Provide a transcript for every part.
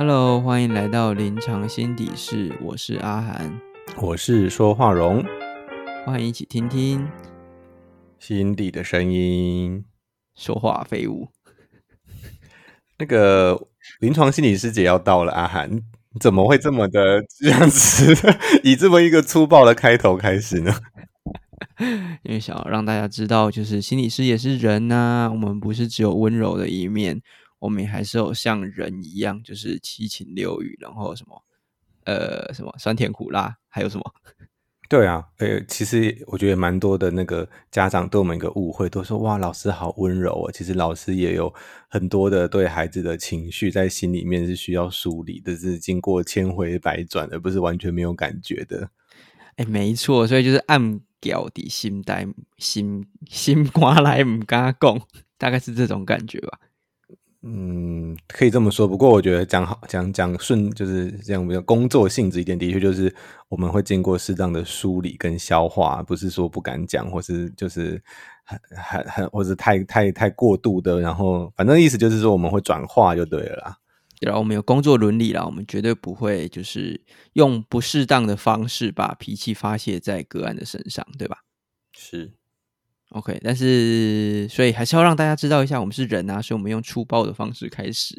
Hello，欢迎来到临床心底室，我是阿涵，我是说话荣，欢迎一起听听心底的声音。说话废物。那个临床心理师节要到了，阿涵怎么会这么的这样子，以这么一个粗暴的开头开始呢？因为想要让大家知道，就是心理师也是人呐、我们不是只有温柔的一面，我们也还是有像人一样，就是七情六欲，然后什么呃什么酸甜苦辣，还有什么 对啊，呃，其实我觉得蛮多的那个家长对我们一个误会，都说哇，老师好温柔哦。其实老师也有很多的对孩子的情绪在心里面是需要梳理的，是经过千回百转，而不是完全没有感觉的。哎，没错，所以就是暗屌底心呆心心瓜来唔敢讲，大概是这种感觉吧。嗯，可以这么说。不过我觉得讲好讲讲顺就是这样，比较工作性质一点，的确就是我们会经过适当的梳理跟消化，不是说不敢讲，或是就是很很很，或是太太太过度的，然后反正意思就是说我们会转化就对了啦。然后我们有工作伦理啦，我们绝对不会就是用不适当的方式把脾气发泄在个案的身上，对吧是，？OK，但是所以还是要让大家知道一下，我们是人啊，所以我们用粗暴的方式开始，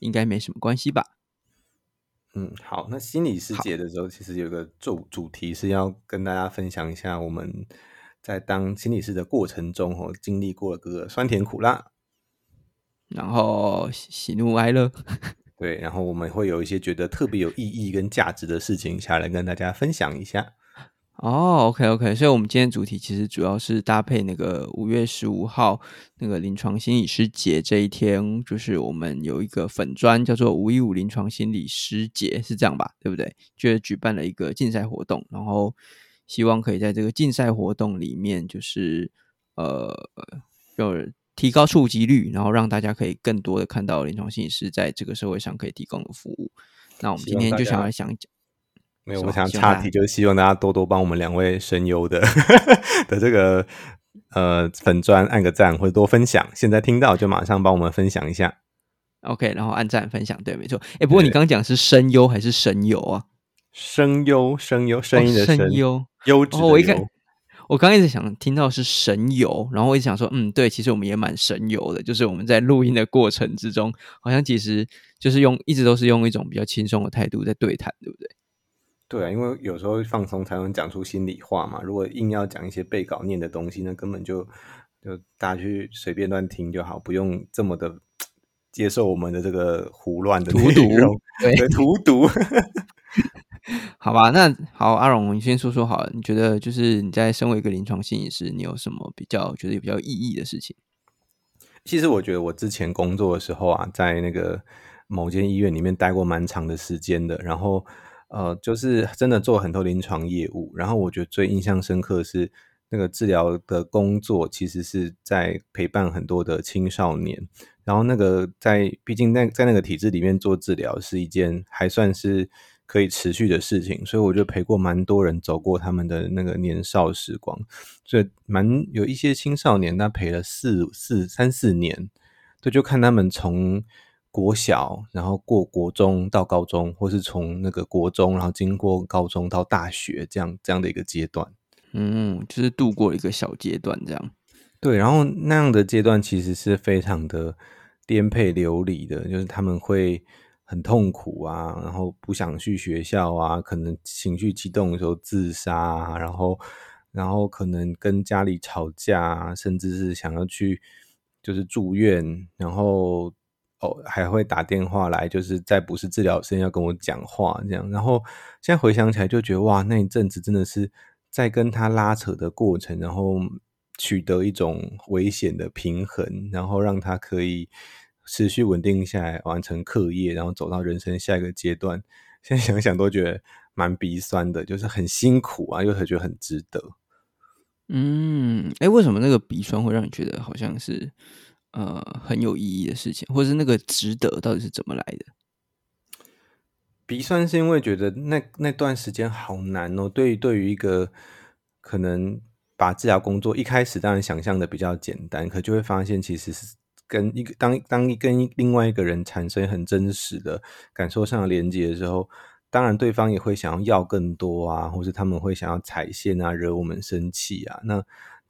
应该没什么关系吧？嗯，好。那心理师节的时候，其实有个主主题是要跟大家分享一下我们在当心理师的过程中哦，经历过各个酸甜苦辣。然后喜喜怒哀乐，对，然后我们会有一些觉得特别有意义跟价值的事情，下来跟大家分享一下。哦，OK OK，所以我们今天主题其实主要是搭配那个五月十五号那个临床心理师节这一天，就是我们有一个粉专叫做五一五临床心理师节，是这样吧？对不对？就是举办了一个竞赛活动，然后希望可以在这个竞赛活动里面，就是呃，就是提高触及率，然后让大家可以更多的看到临床心理师在这个社会上可以提供的服务。那我们今天就想要想讲。没有，我想插题，就是希望大家多多帮我们两位声优的的这个呃粉砖按个赞或者多分享。现在听到就马上帮我们分享一下。OK，然后按赞分享，对，没错。哎，不过你刚刚讲是声优还是神游啊？声优，声优，声音的哦声，优。优质我一开我刚一直想听到是神游，然后我一直想说，嗯，对，其实我们也蛮神游的，就是我们在录音的过程之中，好像其实就是用一直都是用一种比较轻松的态度在对谈，对不对？对啊，因为有时候放松才能讲出心里话嘛。如果硬要讲一些被稿念的东西，那根本就就大家去随便乱听就好，不用这么的接受我们的这个胡乱的荼毒 对对，荼毒。好吧，那好，阿荣，你先说说好了，你觉得就是你在身为一个临床心理师，你有什么比较觉得比较有意义的事情？其实我觉得我之前工作的时候啊，在那个某间医院里面待过蛮长的时间的，然后呃，就是真的做很多临床业务。然后我觉得最印象深刻是那个治疗的工作，其实是在陪伴很多的青少年。然后那个在，毕竟那在那个体制里面做治疗是一件还算是可以持续的事情，所以我就陪过蛮多人走过他们的那个年少时光。所以蛮有一些青少年，他陪了四四三四年，对，就看他们从国小，然后过国中到高中，或是从那个国中，然后经过高中到大学这样这样的一个阶段。嗯，就是度过一个小阶段这样。对，然后那样的阶段其实是非常的颠沛流离的，就是他们会很痛苦啊，然后不想去学校啊，可能情绪激动的时候自杀啊，然后然后可能跟家里吵架啊，甚至是想要去就是住院，然后哦还会打电话来，就是在不是治疗时要跟我讲话这样，然后现在回想起来就觉得哇，那一阵子真的是在跟他拉扯的过程，然后取得一种危险的平衡，然后让他可以持续稳定下来，完成课业，然后走到人生下一个阶段。现在想想都觉得蛮鼻酸的，就是很辛苦啊，又觉得很值得。嗯，哎，为什么那个鼻酸会让你觉得好像是呃很有意义的事情，或者是那个值得到底是怎么来的？鼻酸是因为觉得那那段时间好难哦，对于对于一个可能把治疗工作一开始当然想象的比较简单，可就会发现其实是跟一个当当跟另外一个人产生很真实的感受上的连接的时候，当然对方也会想要要更多啊，或是他们会想要踩线啊，惹我们生气啊。那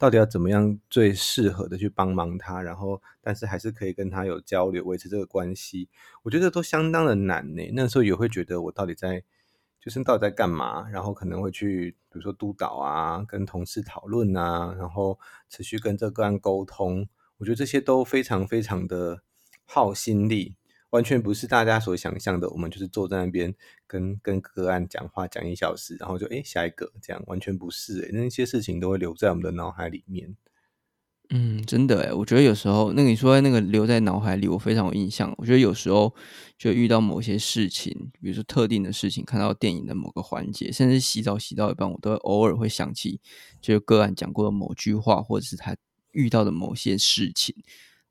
到底要怎么样最适合的去帮忙他，然后但是还是可以跟他有交流，维持这个关系，我觉得都相当的难呢。那时候也会觉得我到底在。就是到底在干嘛？然后可能会去，比如说督导啊，跟同事讨论啊，然后持续跟这个案沟通。我觉得这些都非常非常的耗心力，完全不是大家所想象的。我们就是坐在那边跟跟个案讲话讲一小时，然后就诶下一个这样，完全不是诶那些事情都会留在我们的脑海里面。嗯，真的哎，我觉得有时候，那个你说那个留在脑海里，我非常有印象。我觉得有时候就遇到某些事情，比如说特定的事情，看到电影的某个环节，甚至洗澡洗到一半，我都偶尔会想起，就是个案讲过的某句话，或者是他遇到的某些事情，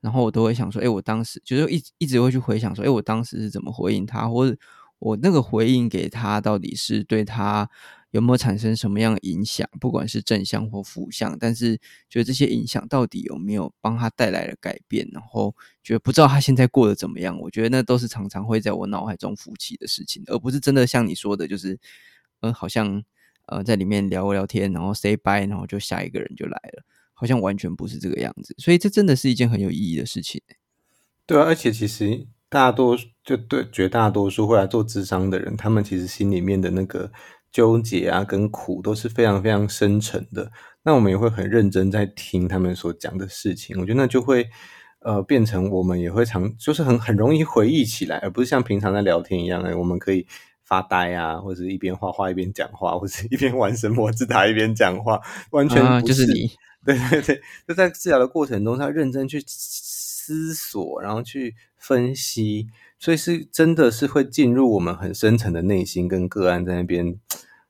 然后我都会想说，哎，我当时就是一一直会去回想说，哎，我当时是怎么回应他，或者我那个回应给他到底是对他。有没有产生什么样的影响？不管是正向或负向，但是觉得这些影响到底有没有帮他带来了改变？然后觉得不知道他现在过得怎么样？我觉得那都是常常会在我脑海中浮起的事情，而不是真的像你说的，就是呃，好像呃在里面聊聊天，然后 say bye，然后就下一个人就来了，好像完全不是这个样子。所以这真的是一件很有意义的事情。对啊，而且其实大多就对绝大多数会来做智商的人，他们其实心里面的那个。纠结啊，跟苦都是非常非常深沉的。那我们也会很认真在听他们所讲的事情。我觉得那就会呃变成我们也会常就是很很容易回忆起来，而不是像平常在聊天一样，哎，我们可以发呆啊，或者一边画画一边讲话，或者一边玩神魔之塔一边讲话，完全不是你。对对对，就在治疗的过程中，他认真去思索，然后去分析。所以是真的是会进入我们很深层的内心，跟个案在那边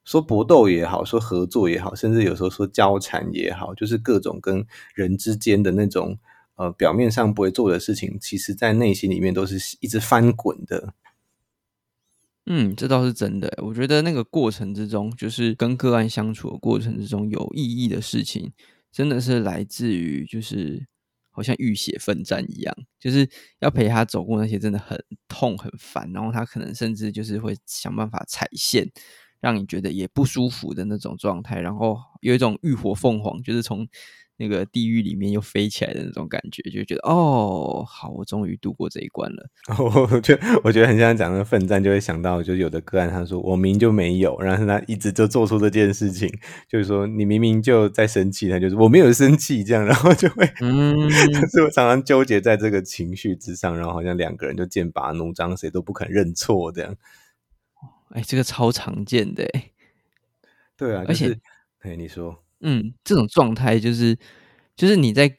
说搏斗也好，说合作也好，甚至有时候说交缠也好，就是各种跟人之间的那种呃表面上不会做的事情，其实在内心里面都是一直翻滚的。嗯，这倒是真的。我觉得那个过程之中，就是跟个案相处的过程之中有意义的事情，真的是来自于就是。好像浴血奋战一样，就是要陪他走过那些真的很痛很烦，然后他可能甚至就是会想办法踩线，让你觉得也不舒服的那种状态，然后有一种浴火凤凰，就是从。那个地狱里面又飞起来的那种感觉，就觉得哦，好，我终于度过这一关了。我觉得，我觉得很像讲的奋战，就会想到，就有的个案他说我明就没有，然后他一直就做出这件事情，就是说你明明就在生气，他就是我没有生气这样，然后就会，嗯，是我常常纠结在这个情绪之上，然后好像两个人就剑拔弩张，谁都不肯认错这样。哎，这个超常见的，对啊，而且，哎，你说。嗯，这种状态就是，就是你在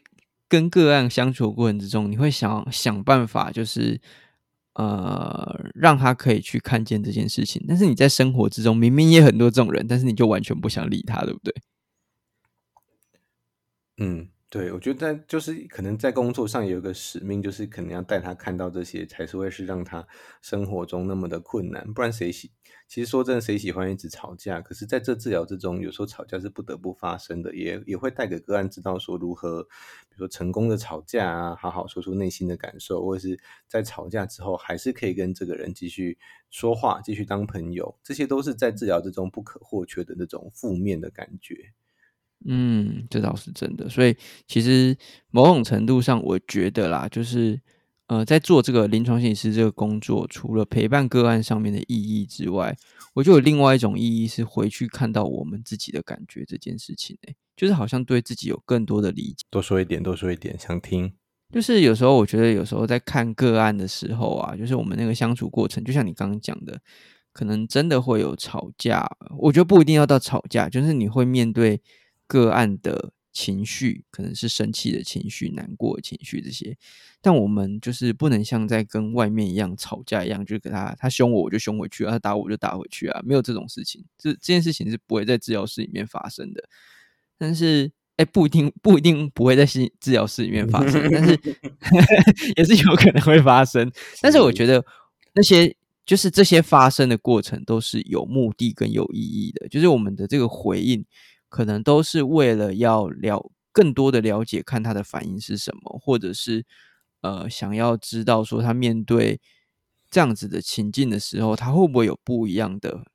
跟个案相处过程之中，你会想想办法，就是呃，让他可以去看见这件事情。但是你在生活之中，明明也很多这种人，但是你就完全不想理他，对不对？嗯。对，我觉得在就是可能在工作上有一个使命，就是可能要带他看到这些，才是会是让他生活中那么的困难。不然谁喜？其实说真的，谁喜欢一直吵架？可是在这治疗之中，有时候吵架是不得不发生的，也也会带给个案知道说如何，比如说成功的吵架啊，好好说出内心的感受，或者是在吵架之后还是可以跟这个人继续说话，继续当朋友，这些都是在治疗之中不可或缺的那种负面的感觉。嗯，这倒是真的。所以其实某种程度上，我觉得啦，就是呃，在做这个临床心理师这个工作，除了陪伴个案上面的意义之外，我就有另外一种意义是回去看到我们自己的感觉这件事情。诶，就是好像对自己有更多的理解。多说一点，多说一点，想听。就是有时候我觉得，有时候在看个案的时候啊，就是我们那个相处过程，就像你刚刚讲的，可能真的会有吵架。我觉得不一定要到吵架，就是你会面对。个案的情绪可能是生气的情绪、难过的情绪这些，但我们就是不能像在跟外面一样吵架一样，就给他他凶我我就凶回去啊，他打我就打回去啊，没有这种事情。这这件事情是不会在治疗室里面发生的。但是，哎，不一定不一定不会在治治疗室里面发生，但是 也是有可能会发生。但是我觉得那些就是这些发生的过程都是有目的跟有意义的，就是我们的这个回应。可能都是为了要了更多的了解，看他的反应是什么，或者是呃想要知道说他面对这样子的情境的时候，他会不会有不一样的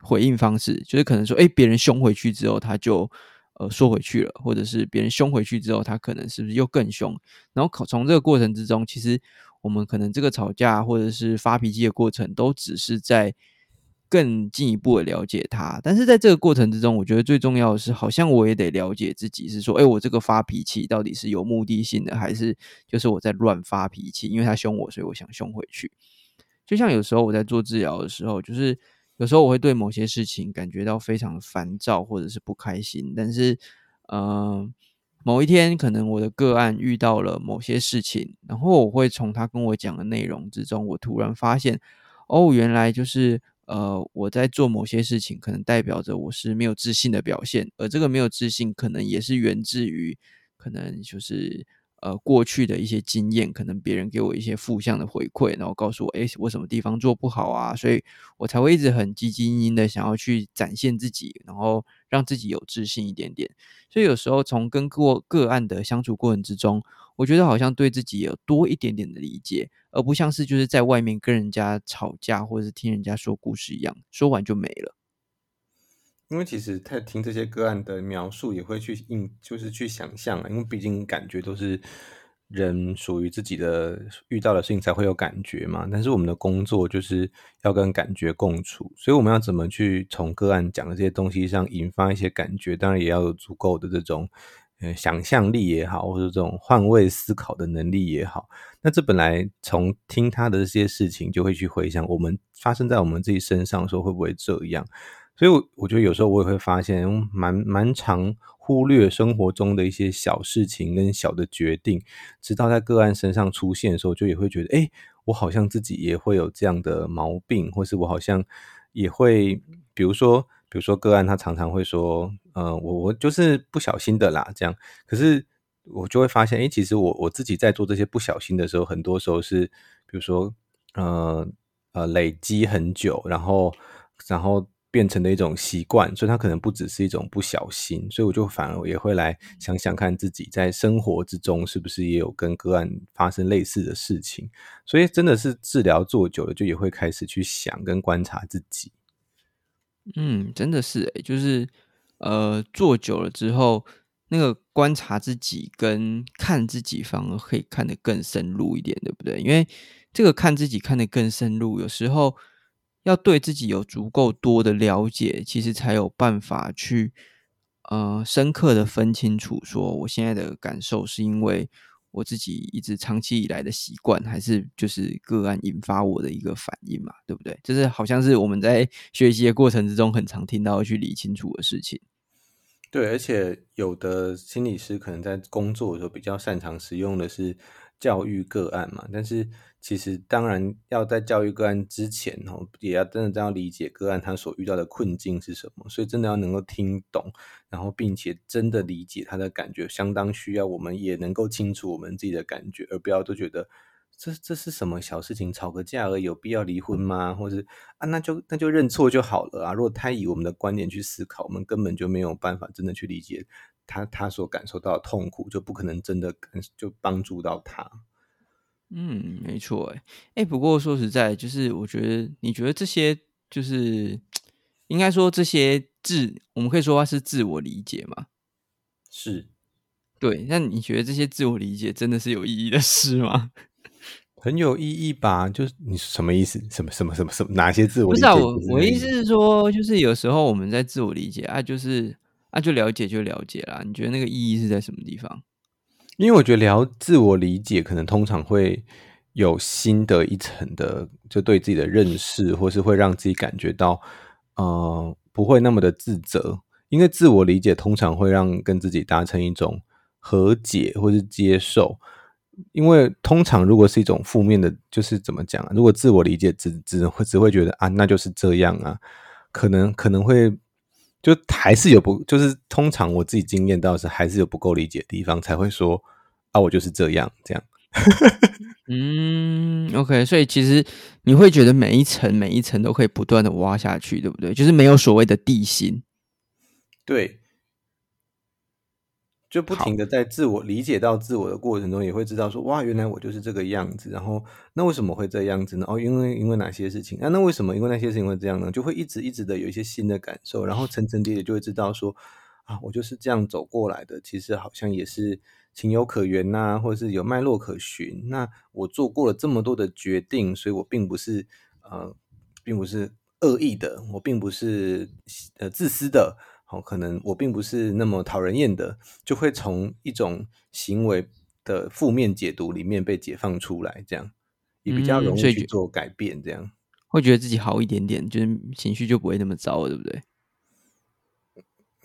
回应方式？就是可能说，哎，别人凶回去之后，他就呃缩回去了，或者是别人凶回去之后，他可能是不是又更凶？然后从这个过程之中，其实我们可能这个吵架或者是发脾气的过程，都只是在。更进一步的了解他，但是在这个过程之中，我觉得最重要的是，好像我也得了解自己，是说，哎，我这个发脾气到底是有目的性的，还是就是我在乱发脾气？因为他凶我，所以我想凶回去。就像有时候我在做治疗的时候，就是有时候我会对某些事情感觉到非常烦躁或者是不开心，但是，嗯，某一天可能我的个案遇到了某些事情，然后我会从他跟我讲的内容之中，我突然发现，哦，原来就是。呃，我在做某些事情，可能代表着我是没有自信的表现，而这个没有自信，可能也是源自于，可能就是呃过去的一些经验，可能别人给我一些负向的回馈，然后告诉我，哎，我什么地方做不好啊，所以我才会一直很积极营营的想要去展现自己，然后让自己有自信一点点。所以有时候从跟过个案的相处过程之中。我觉得好像对自己有多一点点的理解，而不像是就是在外面跟人家吵架，或者是听人家说故事一样，说完就没了。因为其实在听这些个案的描述，也会去应，就是去想象啊。因为毕竟感觉都是人属于自己的遇到的事情才会有感觉嘛。但是我们的工作就是要跟感觉共处，所以我们要怎么去从个案讲的这些东西上引发一些感觉，当然也要有足够的这种。想象力也好，或者这种换位思考的能力也好，那这本来从听他的这些事情，就会去回想我们发生在我们自己身上的时候会不会这样？所以，我我觉得有时候我也会发现，蛮蛮常忽略生活中的一些小事情跟小的决定，直到在个案身上出现的时候，就也会觉得，哎，我好像自己也会有这样的毛病，或是我好像也会，比如说。比如说个案，他常常会说：“呃，我我就是不小心的啦。”这样，可是我就会发现，哎，其实我我自己在做这些不小心的时候，很多时候是，比如说，呃呃，累积很久，然后然后变成的一种习惯，所以它可能不只是一种不小心。所以我就反而也会来想想看，自己在生活之中是不是也有跟个案发生类似的事情。所以真的是治疗做久了，就也会开始去想跟观察自己。嗯，真的是诶，就是呃，做久了之后，那个观察自己跟看自己，反而可以看得更深入一点，对不对？因为这个看自己看得更深入，有时候要对自己有足够多的了解，其实才有办法去呃深刻的分清楚，说我现在的感受是因为。我自己一直长期以来的习惯，还是就是个案引发我的一个反应嘛，对不对？就是好像是我们在学习的过程之中，很常听到去理清楚的事情。对，而且有的心理师可能在工作的时候比较擅长使用的是。教育个案嘛，但是其实当然要在教育个案之前哦，也要真的这样理解个案他所遇到的困境是什么，所以真的要能够听懂，然后并且真的理解他的感觉，相当需要我们也能够清楚我们自己的感觉，而不要都觉得这这是什么小事情，吵个架而已，有必要离婚吗？或者啊，那就那就认错就好了啊。如果他以我们的观点去思考，我们根本就没有办法真的去理解。他他所感受到的痛苦，就不可能真的感就帮助到他。嗯，没错，哎哎，不过说实在，就是我觉得，你觉得这些就是应该说这些自，我们可以说它是自我理解嘛？是，对。那你觉得这些自我理解真的是有意义的事吗？很有意义吧？就是你什么意思？什么什么什么什么？哪些自我？不是啊，我我意思是说，就是有时候我们在自我理解啊，就是。啊就了解就了解啦。你觉得那个意义是在什么地方？因为我觉得聊自我理解，可能通常会有新的一层的，就对自己的认识，或是会让自己感觉到，呃，不会那么的自责。因为自我理解通常会让跟自己达成一种和解或是接受。因为通常如果是一种负面的，就是怎么讲？如果自我理解只只会只会觉得啊，那就是这样啊，可能可能会。就还是有不，就是通常我自己经验到是还是有不够理解的地方，才会说啊，我就是这样这样。嗯，OK，所以其实你会觉得每一层每一层都可以不断的挖下去，对不对？就是没有所谓的地心。对，就不停的在自我理解到自我的过程中，也会知道说，哇，原来我就是这个样子。然后，那为什么会这样子呢？哦，因为因为哪些事情？啊，那为什么因为那些事情会这样呢？就会一直一直的有一些新的感受，然后层层叠叠就会知道说，啊，我就是这样走过来的。其实好像也是情有可原呐，或者是有脉络可循。那我做过了这么多的决定，所以我并不是呃，并不是恶意的，我并不是呃自私的。好，可能我并不是那么讨人厌的，就会从一种行为的负面解读里面被解放出来，这样也比较容易去做改变，这样会觉得自己好一点点，就是情绪就不会那么糟了，对不对？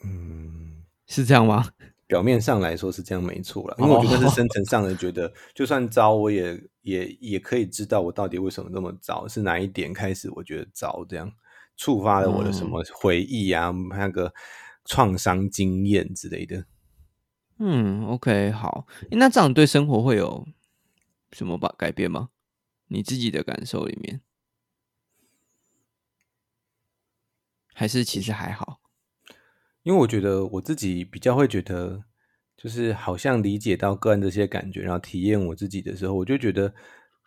嗯，是这样吗？表面上来说是这样，没错了，因为我觉得是深层上的，觉得就算糟，我也也也可以知道我到底为什么那么糟，是哪一点开始我觉得糟，这样。触发了我的什么回忆啊？那个创伤经验之类的。嗯，OK，好。那这样对生活会有什么吧改变吗？你自己的感受里面，还是其实还好？因为我觉得我自己比较会觉得，就是好像理解到个人这些感觉，然后体验我自己的时候，我就觉得，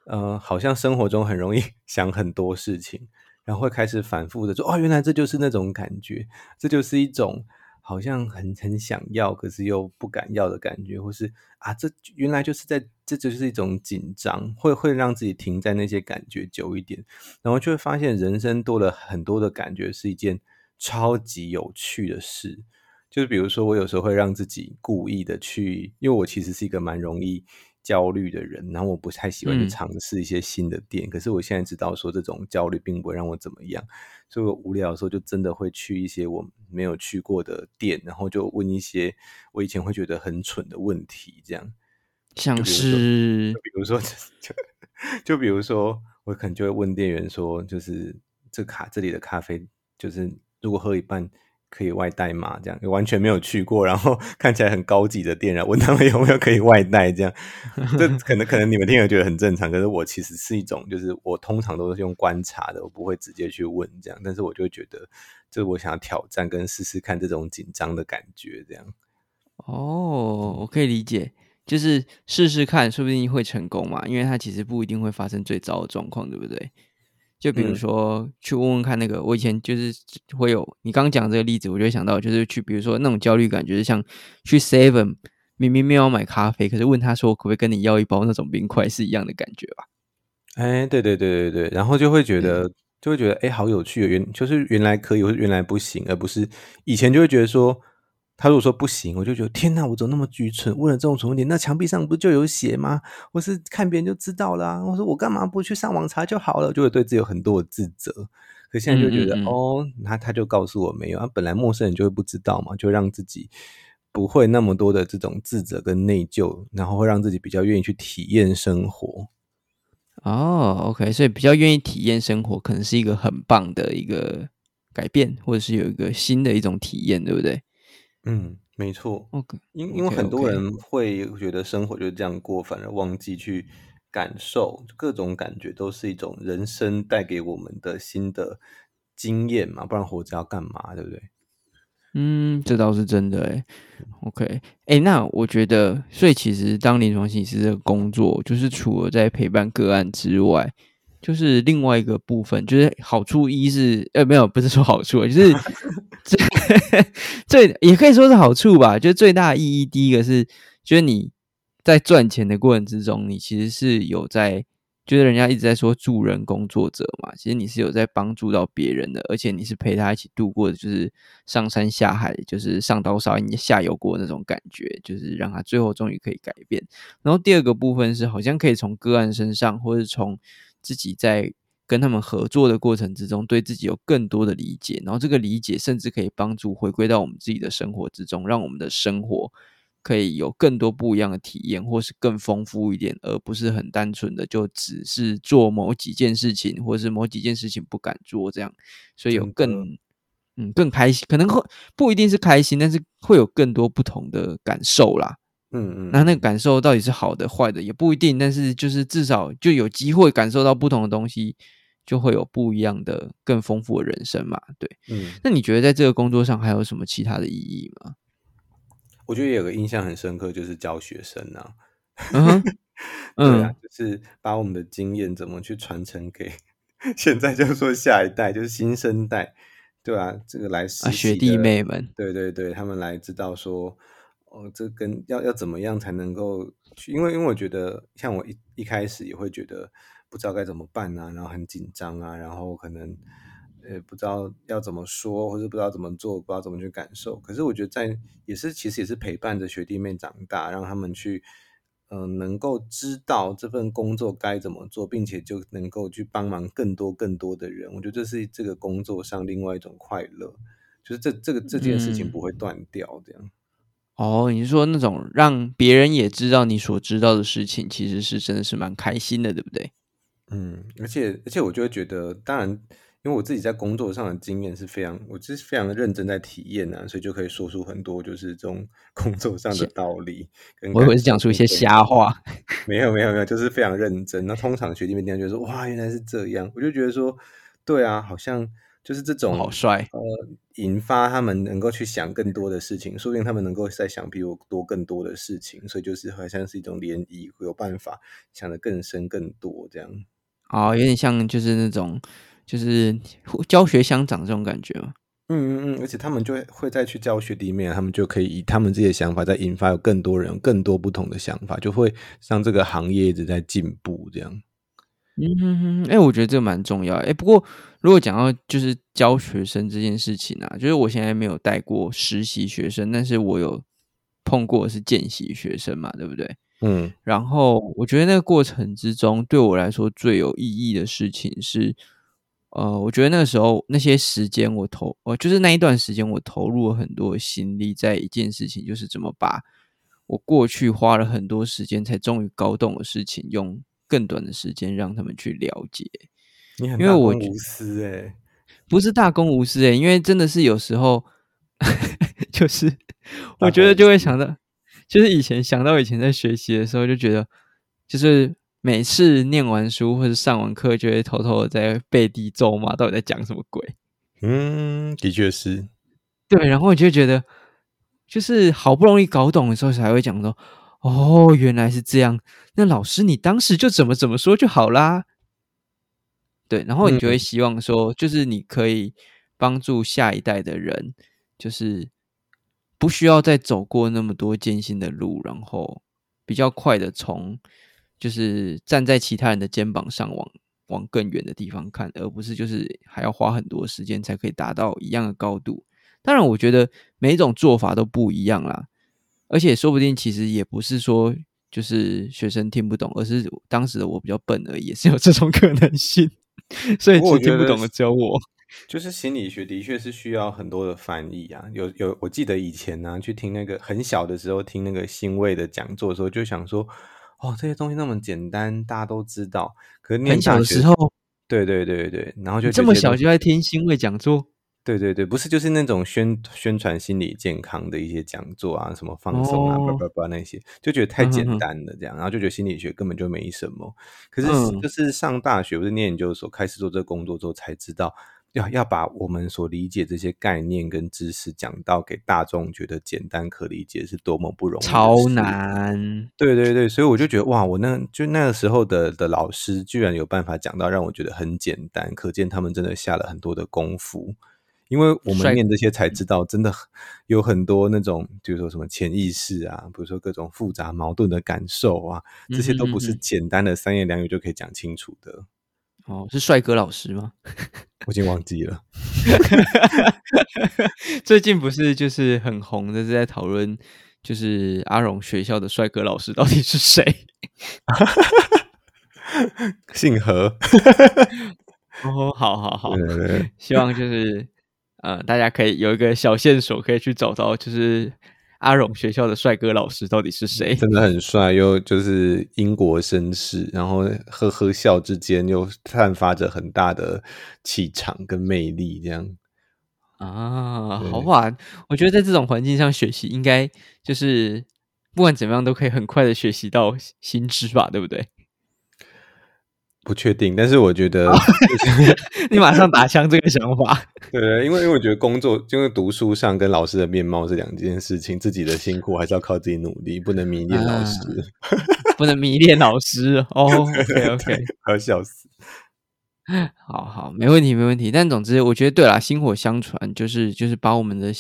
呃，好像生活中很容易 想很多事情。然后会开始反复的说：“哦，原来这就是那种感觉，这就是一种好像很很想要，可是又不敢要的感觉，或是啊，这原来就是在，这就是一种紧张，会会让自己停在那些感觉久一点，然后就会发现人生多了很多的感觉，是一件超级有趣的事。就是比如说，我有时候会让自己故意的去，因为我其实是一个蛮容易。”焦虑的人，然后我不太喜欢去尝试一些新的店，可是我现在知道说这种焦虑并不会让我怎么样，所以我无聊的时候就真的会去一些我没有去过的店，然后就问一些我以前会觉得很蠢的问题，这样像是比如说就就比如说我可能就会问店员说，就是这卡这里的咖啡，就是如果喝一半。可以外带吗？这样完全没有去过，然后看起来很高级的店，然后问他们有没有可以外带。这样，这可能可能你们听了觉得很正常，可是我其实是一种，就是我通常都是用观察的，我不会直接去问这样。但是我就觉得，就是我想要挑战跟试试看这种紧张的感觉，这样。哦，我可以理解，就是试试看，说不定会成功嘛，因为它其实不一定会发生最糟的状况，对不对？就比如说去问问看那个，我以前就是会有你刚刚讲这个例子，我就想到就是去，比如说那种焦虑感，就是像去 Seven 明明没有买咖啡，可是问他说可不可以跟你要一包那种冰块是一样的感觉吧？哎，对对对对对，然后就会觉得就会觉得哎，好有趣，原就是原来可以，或者原来不行，而不是以前就会觉得说。他如果说不行，我就觉得天哪，我怎么那么愚蠢？问了这种蠢问题，那墙壁上不就有写吗？我是看别人就知道了。我说我干嘛不去上网查就好了？就会对自己有很多的自责。可现在就觉得哦，那他就告诉我没有啊。本来陌生人就会不知道嘛，就让自己不会那么多的这种自责跟内疚，然后会让自己比较愿意去体验生活。哦，OK，所以比较愿意体验生活，可能是一个很棒的一个改变，或者是有一个新的一种体验，对不对？嗯，没错。OK，因因为很多人会觉得生活就是这样过，反而忘记去感受各种感觉，都是一种人生带给我们的新的经验嘛。不然活着要干嘛？对不对？嗯，这倒是真的。哎，OK，哎，那我觉得，所以其实当临床心理师的工作，就是除了在陪伴个案之外。就是另外一个部分，就是好处一是，呃，没有，不是说好处，就是 最最也可以说是好处吧。就是最大的意义，第一个是，就是你在赚钱的过程之中，你其实是有在，就是人家一直在说助人工作者嘛，其实你是有在帮助到别人的，而且你是陪他一起度过的，就是上山下海，就是上刀山下油锅那种感觉，就是让他最后终于可以改变。然后第二个部分是，好像可以从个案身上，或者从自己在跟他们合作的过程之中，对自己有更多的理解，然后这个理解甚至可以帮助回归到我们自己的生活之中，让我们的生活可以有更多不一样的体验，或是更丰富一点，而不是很单纯的就只是做某几件事情，或是某几件事情不敢做这样，所以有更嗯更开心，可能会不一定是开心，但是会有更多不同的感受啦。嗯嗯，那那个感受到底是好的坏的也不一定，但是就是至少就有机会感受到不同的东西，就会有不一样的更丰富的人生嘛。对，嗯，那你觉得在这个工作上还有什么其他的意义吗？我觉得有个印象很深刻，就是教学生啊，嗯 对啊，嗯，就是把我们的经验怎么去传承给 现在就是说下一代，就是新生代，对啊，这个来实啊，学弟妹们，对对对，他们来知道说，哦，这跟要要怎么样才能够去，因为因为我觉得，像我一一开始也会觉得不知道该怎么办啊，然后很紧张啊，然后可能呃不知道要怎么说，或者不知道怎么做，不知道怎么去感受。可是我觉得在也是其实也是陪伴着学弟妹长大，让他们去。嗯，能够知道这份工作该怎么做，并且就能够去帮忙更多更多的人，我觉得这是这个工作上另外一种快乐。就是这这个这件事情嗯，不会断掉，这样。哦，你是说那种让别人也知道你所知道的事情，其实是真的是蛮开心的，对不对？嗯，而且而且我就会觉得，当然，因为我自己在工作上的经验是非常，我就是非常的认真在体验啊，所以就可以说出很多就是这种 工作上的道理跟我以为是讲出一些。瞎话。没有没有没有，就是非常认真。那通常学弟妹听到就说：“哇，原来是这样。”我就觉得说，对啊，好像就是这种好种帅，呃，引发他们能够去想更多的事情，说不定他们能够再想比我多更多的事情，所以就是好像是一种涟漪，会有办法想得更深更多这样。哦，有点像就是那种就是教学相长这种感觉嘛。嗯嗯嗯，而且他们就会会再去教学弟妹，他们就可以以他们自己的想法，再引发有更多人有更多不同的想法，就会让这个行业一直在进步这样。嗯哼哼，哎、我觉得这个蛮重要。哎、不过如果讲到就是教学生这件事情啊，就是我现在没有带过实习学生，但是我有碰过是见习学生嘛，对不对？嗯然后我觉得那个过程之中，对我来说最有意义的事情是，呃，我觉得那个时候那些时间我投，呃，就是那一段时间我投入了很多心力在一件事情，就是怎么把我过去花了很多时间才终于搞懂的事情，用更短的时间让他们去了解。你很因为我无私哎、不是大公无私诶、因为真的是有时候，就是我觉得就会想到，就是以前想到以前在学习的时候，就觉得就是每次念完书或者上完课，就会偷偷的在背地咒骂，到底在讲什么鬼？嗯，的确是。对，然后我就觉得，就是好不容易搞懂的时候，才会讲说，哦，原来是这样。那老师，你当时就怎么怎么说就好啦。对，然后你就会希望说，就是你可以帮助下一代的人，就是不需要再走过那么多艰辛的路，然后比较快的从就是站在其他人的肩膀上往往更远的地方看，而不是就是还要花很多时间才可以达到一样的高度。当然，我觉得每一种做法都不一样啦，而且说不定其实也不是说就是学生听不懂，而是当时的我比较笨而已，也是有这种可能性。所以我只听不懂的只有我。就是心理学的确是需要很多的翻译啊，有有，我记得以前呢、去听那个很小的时候听那个欣慰的讲座的时候，就想说，哦，这些东西那么简单，大家都知道。可很小的时候，对对对对，然后就这么小就在听欣慰讲座，对对对，不是就是那种宣宣传心理健康的一些讲座啊，什么放松啊，叭哦叭叭那些，就觉得太简单了这样，然后就觉得心理学根本就没什么。可是嗯就是上大学不是念研究所开始做这个工作之后，才知道要要把我们所理解这些概念跟知识讲到给大众觉得简单可理解，是多么不容易的超事。难。对对对，所以我就觉得哇，我那就那个时候的的老师居然有办法讲到让我觉得很简单，可见他们真的下了很多的功夫。因为我帅们念这些才知道，真的很有很多那种，比如说什么潜意识啊，比如说各种复杂矛盾的感受啊，这些都不是简单的三言两语就可以讲清楚的。哦，是帅哥老师吗？我已经忘记了。最近不是就是很红的，是在讨论就是阿荣学校的帅哥老师到底是谁？姓何，哦，好好好，对对对，希望就是呃，大家可以有一个小线索，可以去找到就是阿荣学校的帅哥老师到底是谁。真的很帅，又就是英国绅士，然后呵呵笑之间又散发着很大的气场跟魅力，这样。啊，好玩！我觉得在这种环境上学习，应该就是不管怎么样都可以很快的学习到新知吧，对不对？不确定，但是我觉得，你马上打枪这个想法。对对，因为因为我觉得工作就是读书上跟老师的面貌是两件事情，自己的辛苦还是要靠自己努力，不能迷恋老师，不能迷恋老师哦。OK OK，要笑死。好好，没问题没问题。但总之，我觉得对啦，薪火相传就是就是把我们的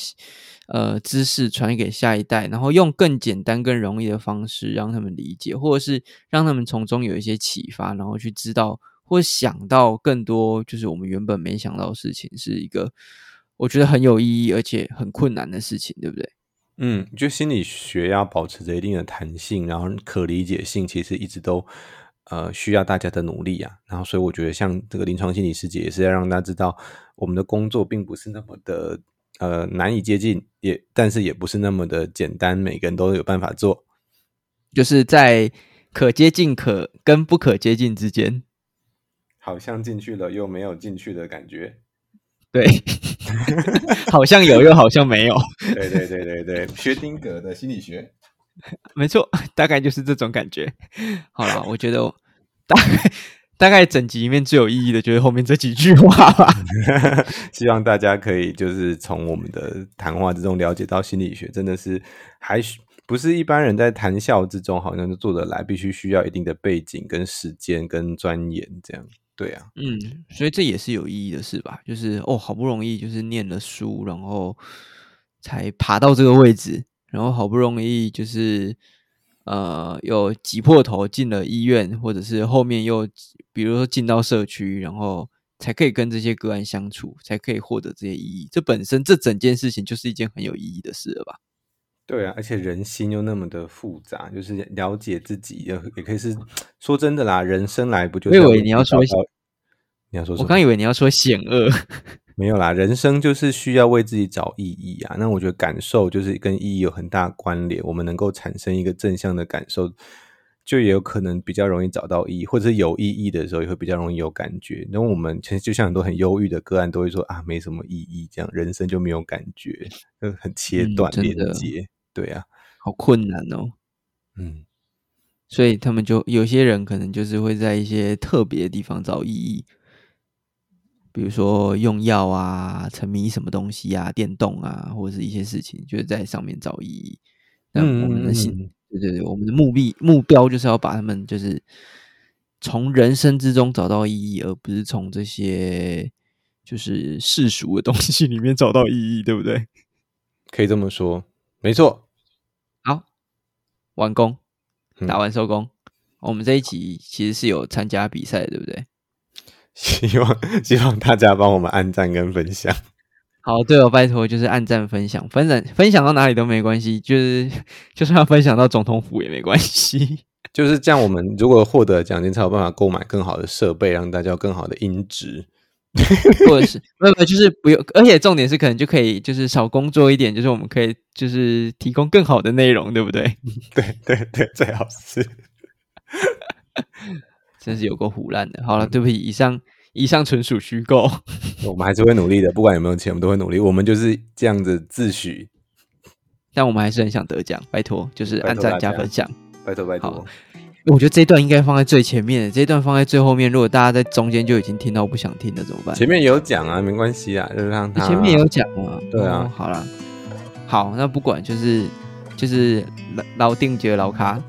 呃知识传给下一代，然后用更简单更容易的方式让他们理解，或者是让他们从中有一些启发，然后去知道或想到更多就是我们原本没想到的事情，是一个我觉得很有意义而且很困难的事情，对不对？嗯，就心理学要保持着一定的弹性，然后可理解性，其实一直都。呃，需要大家的努力啊，然后所以我觉得像这个临床心理师姐也是要让大家知道，我们的工作并不是那么的呃难以接近，也但是也不是那么的简单，每个人都有办法做，就是在可接近可跟不可接近之间，好像进去了又没有进去的感觉，对，好像有又好像没有，对对对对对，薛丁格的心理学。没错，大概就是这种感觉。好了，我觉得大概大概整集里面最有意义的就是后面这几句话吧。希望大家可以就是从我们的谈话之中了解到心理学真的是还不是一般人在谈笑之中好像就做得来，必须需要一定的背景跟时间跟钻研这样。对啊，嗯，所以这也是有意义的事吧？就是哦，好不容易就是念了书，然后才爬到这个位置。然后好不容易就是，呃，又挤破头进了医院，或者是后面又比如说进到社区，然后才可以跟这些个案相处，才可以获得这些意义。这本身这整件事情就是一件很有意义的事了吧？对啊，而且人心又那么的复杂，就是了解自己，也也可以是 说真的啦。人生来不就？我以为你要说，你要说，我刚以为你要说险恶。没有啦，人生就是需要为自己找意义啊。那我觉得感受就是跟意义有很大关联。我们能够产生一个正向的感受，就也有可能比较容易找到意义，或者是有意义的时候也会比较容易有感觉。那我们其实就像很多很忧郁的个案都会说啊，没什么意义，这样人生就没有感觉，就很切断连接。对啊，好困难哦。嗯，所以他们就有些人可能就是会在一些特别的地方找意义。比如说用药啊，沉迷什么东西啊，电动啊，或者是一些事情，就是在上面找意义。那我们的心，对对对，我们的目的目标就是要把他们就是从人生之中找到意义，而不是从这些就是世俗的东西里面找到意义，对不对？可以这么说，没错。好，完工，打完收工。我们这一集其实是有参加比赛，对不对？希望 希望大家帮我们按赞跟分享。好，对我拜托，就是按赞分享，分享分享到哪里都没关系，就是 就算要分享到总统府也没关系。就是这样，我们如果获得奖金，才有办法购买更好的设备，让大家有更好的音质，或者是没有没有，就是不用，而且重点是可能就可以就是少工作一点，就是我们可以就是提供更好的内容，对不对？对对对，最好是。真是有够胡烂的。好了，对不起，以上以上纯属虚构。我们还是会努力的，不管有没有钱，我们都会努力。我们就是这样子自诩，但我们还是很想得奖。拜托，就是按赞加分享，拜托拜托。我觉得这段应该放在最前面，这段放在最后面。如果大家在中间就已经听到不想听的怎么办？前面有讲啊，没关系啊，就让他前面有讲啊。对啊，好了，好，那不管就是就是老老定杰老卡，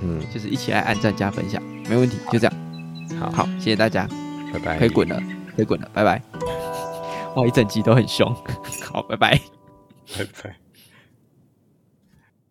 嗯，就是一起来按赞加分享。没问题，就这样。好，好，谢谢大家，拜拜。可以滚了，可以滚了，拜拜。哇，一整集都很凶。好，拜拜，拜拜。